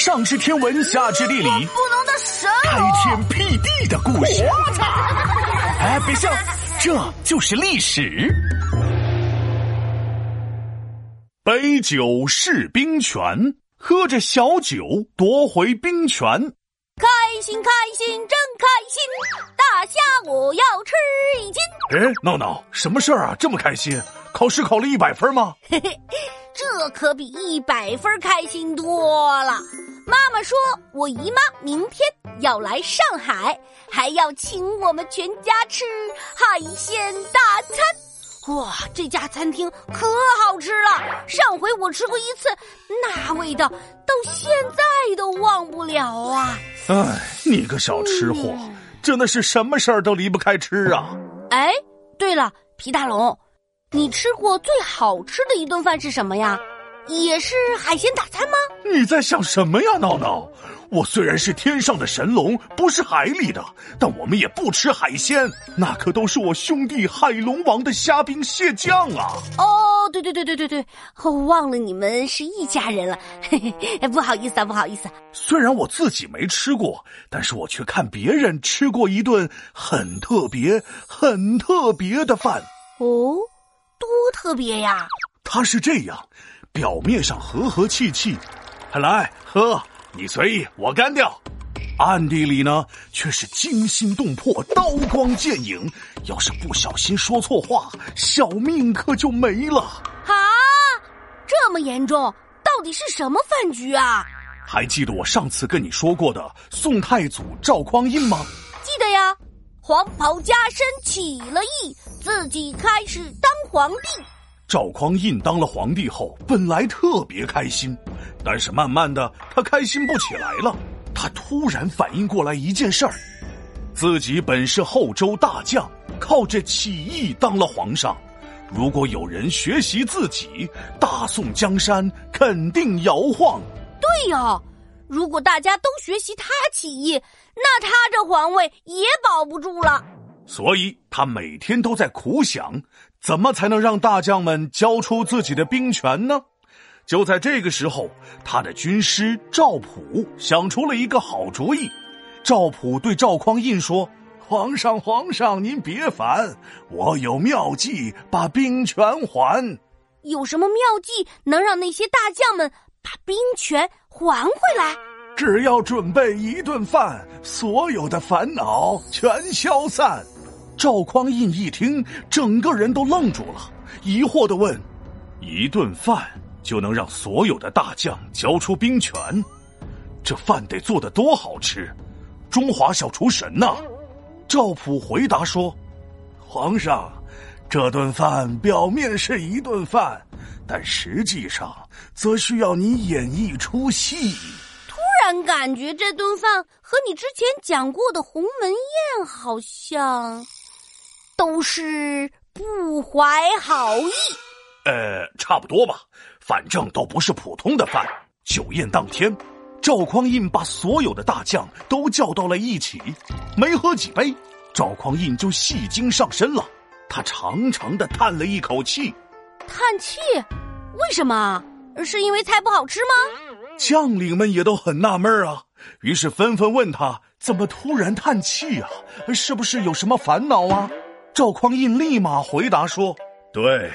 上知天文，下知地理，不能的神开天辟地的故事。哎，别笑，这就是历史。杯酒释兵权，喝着小酒夺回兵权。开心开心真开心，大虾我要吃一斤。哎，闹闹，什么事儿啊？这么开心？考试考了一百分吗？嘿嘿，这可比一百分开心多了。妈妈说，我姨妈明天要来上海，还要请我们全家吃海鲜大餐。哇，这家餐厅可好吃了！上回我吃过一次，那味道到现在都忘不了啊！哎，你个小吃货，真的是什么事儿都离不开吃啊！哎，对了，皮大龙，你吃过最好吃的一顿饭是什么呀？也是海鲜大餐吗？你在想什么呀，闹闹？我虽然是天上的神龙，不是海里的，但我们也不吃海鲜，那可都是我兄弟海龙王的虾兵蟹将啊！哦，对对对对对对，我忘了你们是一家人了，嘿嘿，不好意思啊，不好意思。虽然我自己没吃过，但是我却看别人吃过一顿很特别、很特别的饭。哦，多特别呀！它是这样。表面上和和气气，来喝，你随意，我干掉。暗地里呢，却是惊心动魄，刀光剑影。要是不小心说错话，小命可就没了。啊，这么严重？到底是什么饭局啊？还记得我上次跟你说过的宋太祖赵匡胤吗？黄袍加身起了义，自己开始当皇帝。赵匡胤当了皇帝后，本来特别开心，但是慢慢的他开心不起来了。他突然反应过来一件事儿：自己本是后周大将，靠着起义当了皇上。如果有人学习自己，大宋江山肯定摇晃。对呀，如果大家都学习他起义，那他这皇位也保不住了。所以他每天都在苦想。怎么才能让大将们交出自己的兵权呢？就在这个时候，他的军师赵普想出了一个好主意。赵普对赵匡胤说：“皇上，皇上，您别烦，我有妙计把兵权还。有什么妙计能让那些大将们把兵权还回来？只要准备一顿饭，所有的烦恼全消散。”赵匡胤一听，整个人都愣住了，疑惑的问：“一顿饭就能让所有的大将交出兵权？这饭得做的多好吃！中华小厨神呐！”赵普回答说：“皇上，这顿饭表面是一顿饭，但实际上则需要你演一出戏。”突然感觉这顿饭和你之前讲过的鸿门宴好像。都是不怀好意，呃，差不多吧，反正都不是普通的饭。酒宴当天，赵匡胤把所有的大将都叫到了一起，没喝几杯，赵匡胤就戏精上身了。他长长的叹了一口气，叹气？为什么？是因为菜不好吃吗？将领们也都很纳闷啊，于是纷纷问他怎么突然叹气啊？是不是有什么烦恼啊？赵匡胤立马回答说：“对，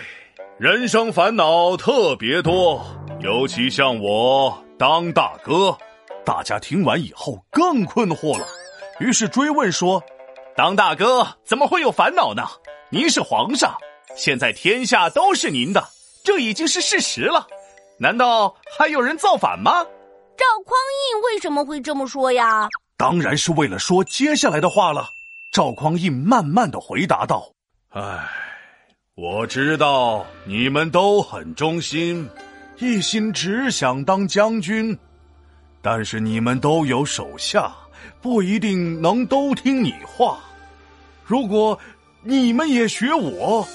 人生烦恼特别多，尤其像我当大哥。”大家听完以后更困惑了，于是追问说：“当大哥怎么会有烦恼呢？您是皇上，现在天下都是您的，这已经是事实了，难道还有人造反吗？”赵匡胤为什么会这么说呀？当然是为了说接下来的话了。赵匡胤慢慢的回答道：“唉，我知道你们都很忠心，一心只想当将军，但是你们都有手下，不一定能都听你话。如果你们也学我，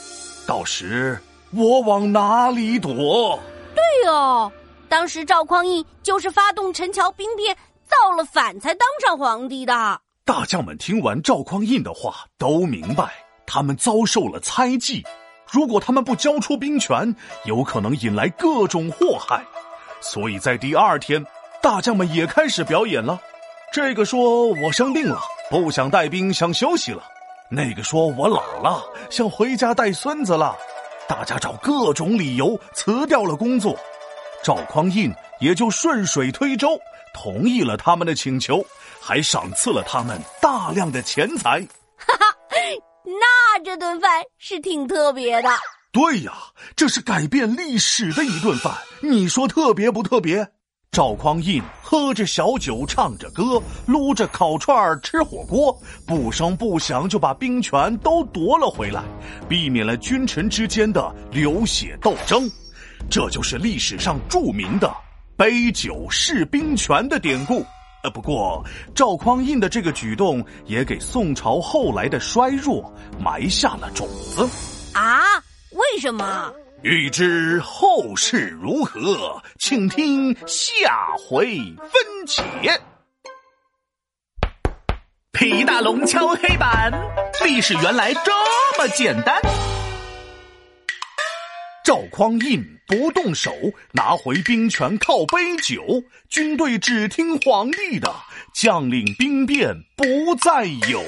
到时我往哪里躲？”对哦，当时赵匡胤就是发动陈桥兵变，造了反，才当上皇帝的。大将们听完赵匡胤的话，都明白他们遭受了猜忌。如果他们不交出兵权，有可能引来各种祸害。所以在第二天，大将们也开始表演了。这个说我生病了，不想带兵，想休息了；那个说我老了，想回家带孙子了。大家找各种理由辞掉了工作。赵匡胤也就顺水推舟，同意了他们的请求，还赏赐了他们大量的钱财。哈哈，那这顿饭是挺特别的。对呀，这是改变历史的一顿饭。你说特别不特别？赵匡胤喝着小酒，唱着歌，撸着烤串吃火锅，不声不响就把兵权都夺了回来，避免了君臣之间的流血斗争。这就是历史上著名的“杯酒释兵权”的典故。呃，不过赵匡胤的这个举动也给宋朝后来的衰弱埋下了种子。啊？为什么？欲知后事如何，请听下回分解。皮大龙敲黑板，历史原来这么简单。赵匡胤不动手，拿回兵权靠杯酒，军队只听皇帝的，将领兵变不再有。